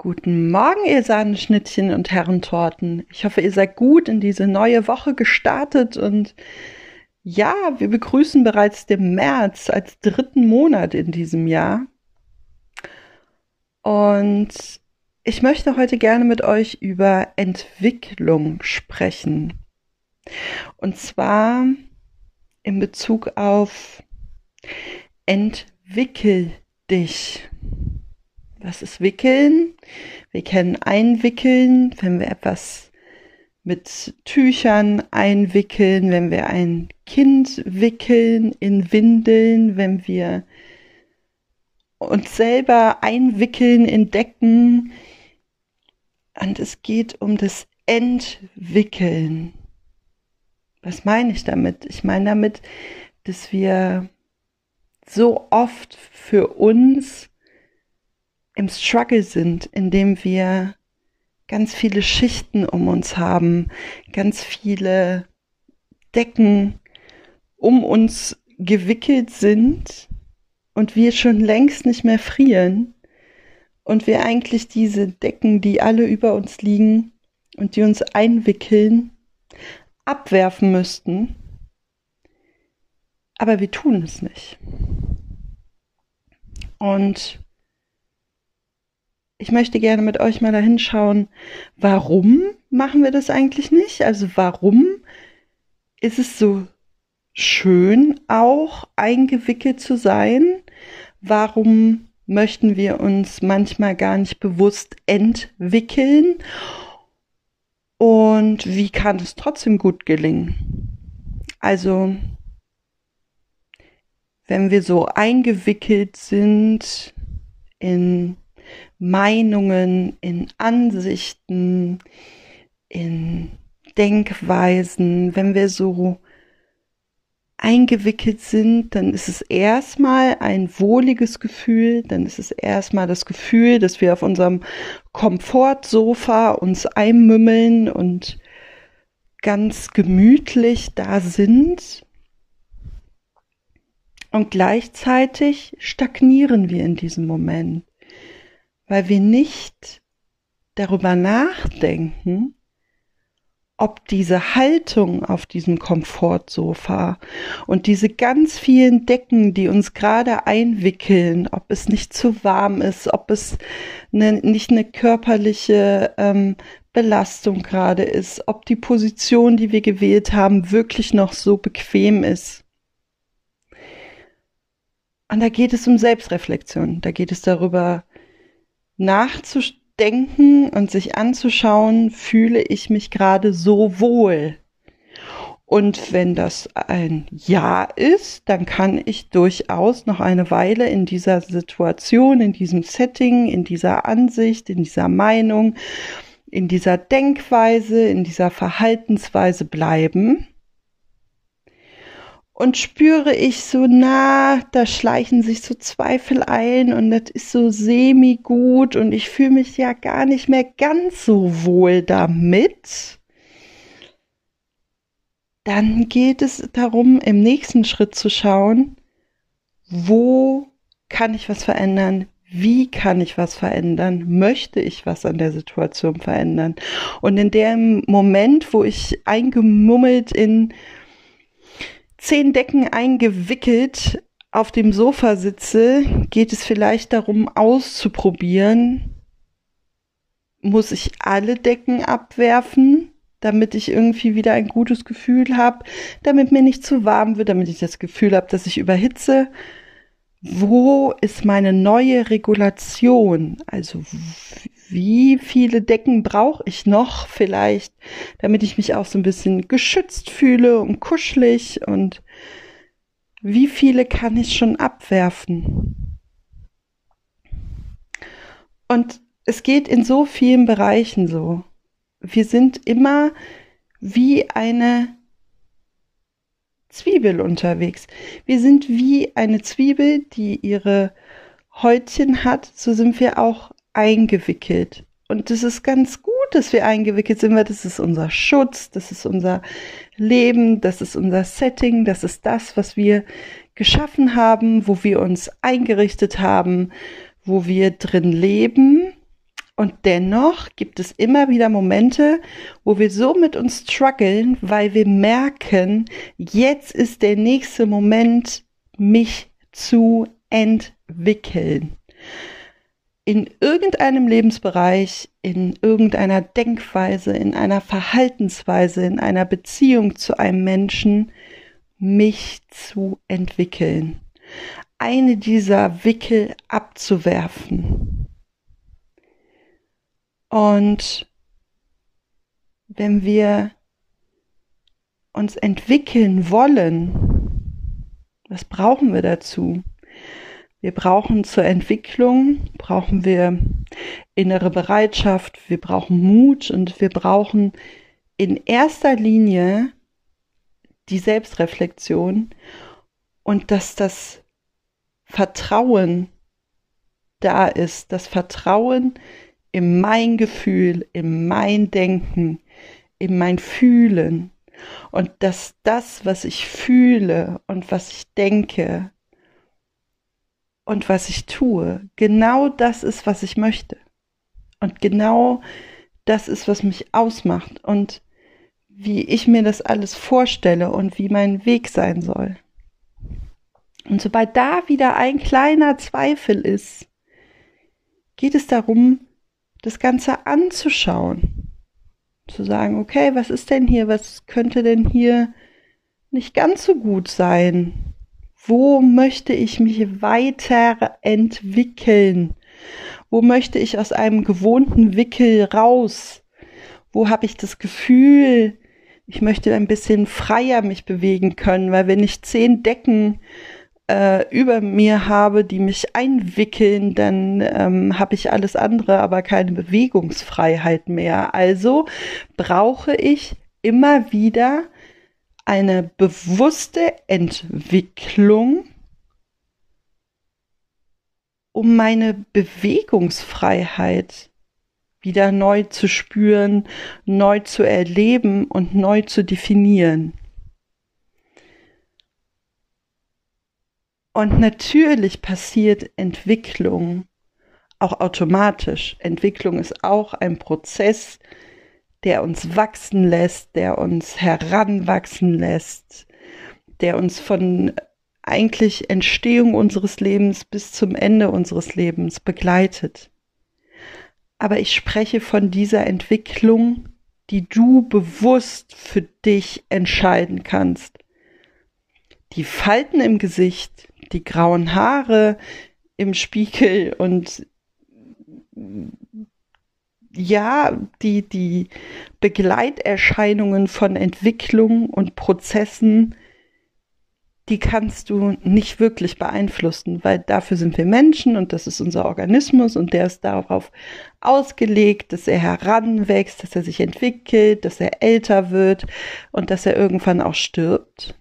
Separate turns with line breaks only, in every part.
Guten Morgen, ihr Sahneschnittchen und Herrentorten. Ich hoffe, ihr seid gut in diese neue Woche gestartet und ja, wir begrüßen bereits den März als dritten Monat in diesem Jahr. Und ich möchte heute gerne mit euch über Entwicklung sprechen. Und zwar in Bezug auf entwickel dich. Was ist Wickeln? Wir kennen Einwickeln, wenn wir etwas mit Tüchern einwickeln, wenn wir ein Kind wickeln in Windeln, wenn wir uns selber einwickeln in Decken. Und es geht um das Entwickeln. Was meine ich damit? Ich meine damit, dass wir so oft für uns im Struggle sind, in dem wir ganz viele Schichten um uns haben, ganz viele Decken um uns gewickelt sind und wir schon längst nicht mehr frieren und wir eigentlich diese Decken, die alle über uns liegen und die uns einwickeln, abwerfen müssten. Aber wir tun es nicht. Und ich möchte gerne mit euch mal dahin schauen, warum machen wir das eigentlich nicht? Also warum ist es so schön, auch eingewickelt zu sein? Warum möchten wir uns manchmal gar nicht bewusst entwickeln? Und wie kann es trotzdem gut gelingen? Also, wenn wir so eingewickelt sind in Meinungen, in Ansichten, in Denkweisen, wenn wir so eingewickelt sind, dann ist es erstmal ein wohliges Gefühl, dann ist es erstmal das Gefühl, dass wir auf unserem Komfortsofa uns einmümmeln und ganz gemütlich da sind. Und gleichzeitig stagnieren wir in diesem Moment weil wir nicht darüber nachdenken, ob diese Haltung auf diesem Komfortsofa und diese ganz vielen Decken, die uns gerade einwickeln, ob es nicht zu warm ist, ob es ne, nicht eine körperliche ähm, Belastung gerade ist, ob die Position, die wir gewählt haben, wirklich noch so bequem ist. Und da geht es um Selbstreflexion, da geht es darüber, nachzudenken und sich anzuschauen, fühle ich mich gerade so wohl. Und wenn das ein Ja ist, dann kann ich durchaus noch eine Weile in dieser Situation, in diesem Setting, in dieser Ansicht, in dieser Meinung, in dieser Denkweise, in dieser Verhaltensweise bleiben und spüre ich so, na, da schleichen sich so Zweifel ein und das ist so semi gut und ich fühle mich ja gar nicht mehr ganz so wohl damit. Dann geht es darum, im nächsten Schritt zu schauen, wo kann ich was verändern? Wie kann ich was verändern? Möchte ich was an der Situation verändern? Und in dem Moment, wo ich eingemummelt in zehn Decken eingewickelt auf dem Sofa sitze, geht es vielleicht darum auszuprobieren, muss ich alle Decken abwerfen, damit ich irgendwie wieder ein gutes Gefühl habe, damit mir nicht zu warm wird, damit ich das Gefühl habe, dass ich überhitze. Wo ist meine neue Regulation? Also wie viele Decken brauche ich noch vielleicht, damit ich mich auch so ein bisschen geschützt fühle und kuschelig und wie viele kann ich schon abwerfen? Und es geht in so vielen Bereichen so. Wir sind immer wie eine Zwiebel unterwegs. Wir sind wie eine Zwiebel, die ihre Häutchen hat, so sind wir auch eingewickelt. Und das ist ganz gut, dass wir eingewickelt sind, weil das ist unser Schutz, das ist unser Leben, das ist unser Setting, das ist das, was wir geschaffen haben, wo wir uns eingerichtet haben, wo wir drin leben. Und dennoch gibt es immer wieder Momente, wo wir so mit uns strugglen, weil wir merken, jetzt ist der nächste Moment, mich zu entwickeln. In irgendeinem Lebensbereich, in irgendeiner Denkweise, in einer Verhaltensweise, in einer Beziehung zu einem Menschen, mich zu entwickeln. Eine dieser Wickel abzuwerfen und wenn wir uns entwickeln wollen, was brauchen wir dazu? Wir brauchen zur Entwicklung, brauchen wir innere Bereitschaft, wir brauchen Mut und wir brauchen in erster Linie die Selbstreflexion und dass das Vertrauen da ist, das Vertrauen in mein Gefühl, in mein Denken, in mein Fühlen und dass das, was ich fühle und was ich denke und was ich tue, genau das ist, was ich möchte. Und genau das ist, was mich ausmacht und wie ich mir das alles vorstelle und wie mein Weg sein soll. Und sobald da wieder ein kleiner Zweifel ist, geht es darum, das Ganze anzuschauen. Zu sagen, okay, was ist denn hier, was könnte denn hier nicht ganz so gut sein? Wo möchte ich mich weiterentwickeln? Wo möchte ich aus einem gewohnten Wickel raus? Wo habe ich das Gefühl, ich möchte ein bisschen freier mich bewegen können, weil wenn ich zehn Decken äh, über mir habe, die mich einwickeln, dann ähm, habe ich alles andere, aber keine Bewegungsfreiheit mehr. Also brauche ich immer wieder eine bewusste Entwicklung, um meine Bewegungsfreiheit wieder neu zu spüren, neu zu erleben und neu zu definieren. Und natürlich passiert Entwicklung auch automatisch. Entwicklung ist auch ein Prozess, der uns wachsen lässt, der uns heranwachsen lässt, der uns von eigentlich Entstehung unseres Lebens bis zum Ende unseres Lebens begleitet. Aber ich spreche von dieser Entwicklung, die du bewusst für dich entscheiden kannst. Die Falten im Gesicht, die grauen Haare im Spiegel und ja, die, die Begleiterscheinungen von Entwicklung und Prozessen, die kannst du nicht wirklich beeinflussen, weil dafür sind wir Menschen und das ist unser Organismus und der ist darauf ausgelegt, dass er heranwächst, dass er sich entwickelt, dass er älter wird und dass er irgendwann auch stirbt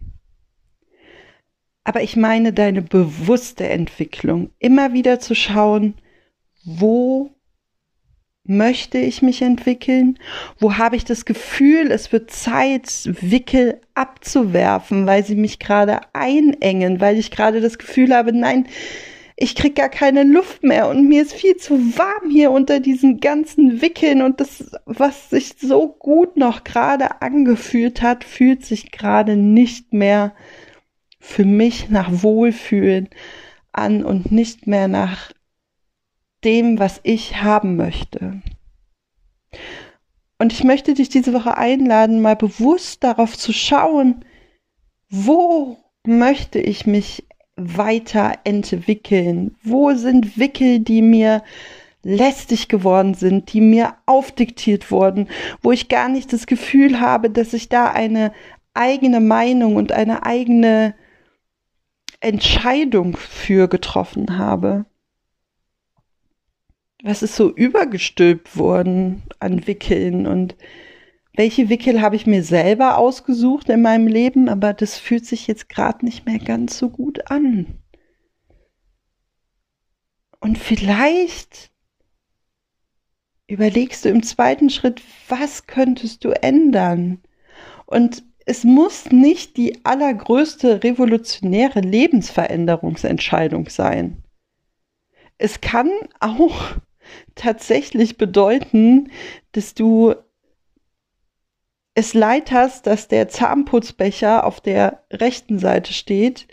aber ich meine deine bewusste Entwicklung. Immer wieder zu schauen, wo möchte ich mich entwickeln? Wo habe ich das Gefühl, es wird Zeit, Wickel abzuwerfen, weil sie mich gerade einengen, weil ich gerade das Gefühl habe, nein, ich krieg gar keine Luft mehr und mir ist viel zu warm hier unter diesen ganzen Wickeln und das, was sich so gut noch gerade angefühlt hat, fühlt sich gerade nicht mehr für mich nach Wohlfühlen an und nicht mehr nach dem, was ich haben möchte. Und ich möchte dich diese Woche einladen, mal bewusst darauf zu schauen, wo möchte ich mich weiterentwickeln? Wo sind Wickel, die mir lästig geworden sind, die mir aufdiktiert wurden, wo ich gar nicht das Gefühl habe, dass ich da eine eigene Meinung und eine eigene Entscheidung für getroffen habe. Was ist so übergestülpt worden an Wickeln und welche Wickel habe ich mir selber ausgesucht in meinem Leben, aber das fühlt sich jetzt gerade nicht mehr ganz so gut an. Und vielleicht überlegst du im zweiten Schritt, was könntest du ändern? Und es muss nicht die allergrößte revolutionäre Lebensveränderungsentscheidung sein. Es kann auch tatsächlich bedeuten, dass du es leid hast, dass der Zahnputzbecher auf der rechten Seite steht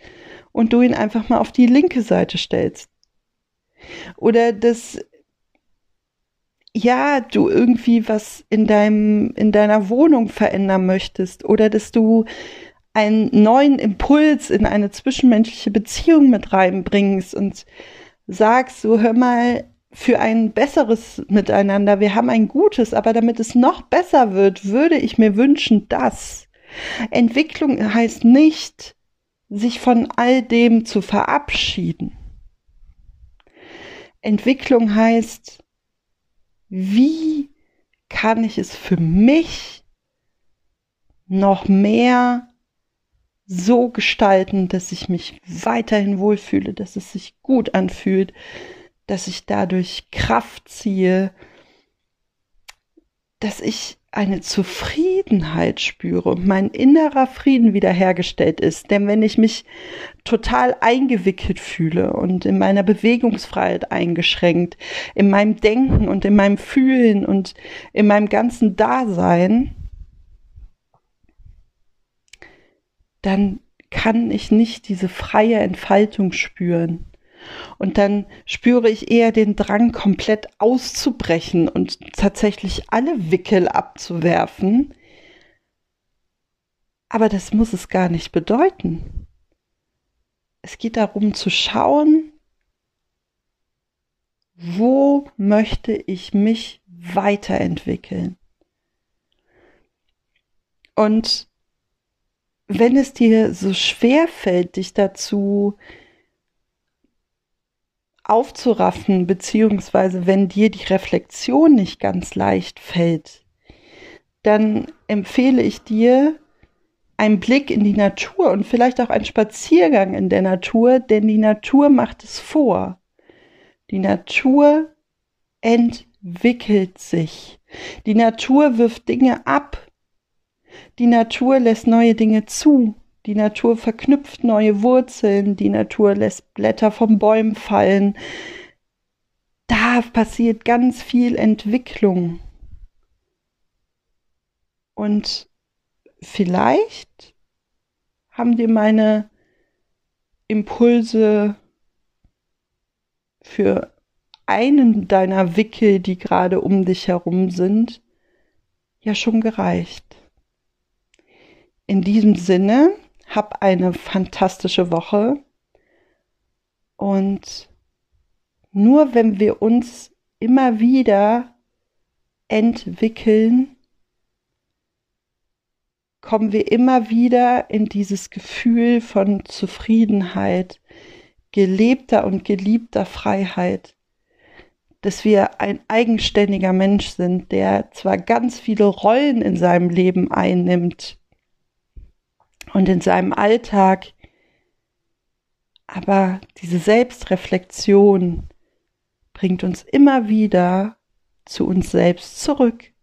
und du ihn einfach mal auf die linke Seite stellst. Oder dass ja, du irgendwie was in deinem in deiner Wohnung verändern möchtest oder dass du einen neuen Impuls in eine zwischenmenschliche Beziehung mit reinbringst und sagst, so hör mal, für ein besseres Miteinander, wir haben ein gutes, aber damit es noch besser wird, würde ich mir wünschen, dass Entwicklung heißt nicht, sich von all dem zu verabschieden. Entwicklung heißt, wie kann ich es für mich noch mehr so gestalten, dass ich mich weiterhin wohlfühle, dass es sich gut anfühlt, dass ich dadurch Kraft ziehe, dass ich eine Zufriedenheit spüre und mein innerer Frieden wiederhergestellt ist. Denn wenn ich mich total eingewickelt fühle und in meiner Bewegungsfreiheit eingeschränkt, in meinem Denken und in meinem Fühlen und in meinem ganzen Dasein, dann kann ich nicht diese freie Entfaltung spüren. Und dann spüre ich eher den Drang, komplett auszubrechen und tatsächlich alle Wickel abzuwerfen. Aber das muss es gar nicht bedeuten. Es geht darum zu schauen, wo möchte ich mich weiterentwickeln. Und wenn es dir so schwer fällt, dich dazu aufzuraffen, beziehungsweise wenn dir die Reflexion nicht ganz leicht fällt, dann empfehle ich dir einen Blick in die Natur und vielleicht auch einen Spaziergang in der Natur, denn die Natur macht es vor. Die Natur entwickelt sich. Die Natur wirft Dinge ab. Die Natur lässt neue Dinge zu. Die Natur verknüpft neue Wurzeln, die Natur lässt Blätter vom Bäumen fallen. Da passiert ganz viel Entwicklung. Und vielleicht haben dir meine Impulse für einen deiner Wickel, die gerade um dich herum sind, ja schon gereicht. In diesem Sinne hab eine fantastische Woche. Und nur wenn wir uns immer wieder entwickeln, kommen wir immer wieder in dieses Gefühl von Zufriedenheit, gelebter und geliebter Freiheit, dass wir ein eigenständiger Mensch sind, der zwar ganz viele Rollen in seinem Leben einnimmt, und in seinem Alltag. Aber diese Selbstreflexion bringt uns immer wieder zu uns selbst zurück.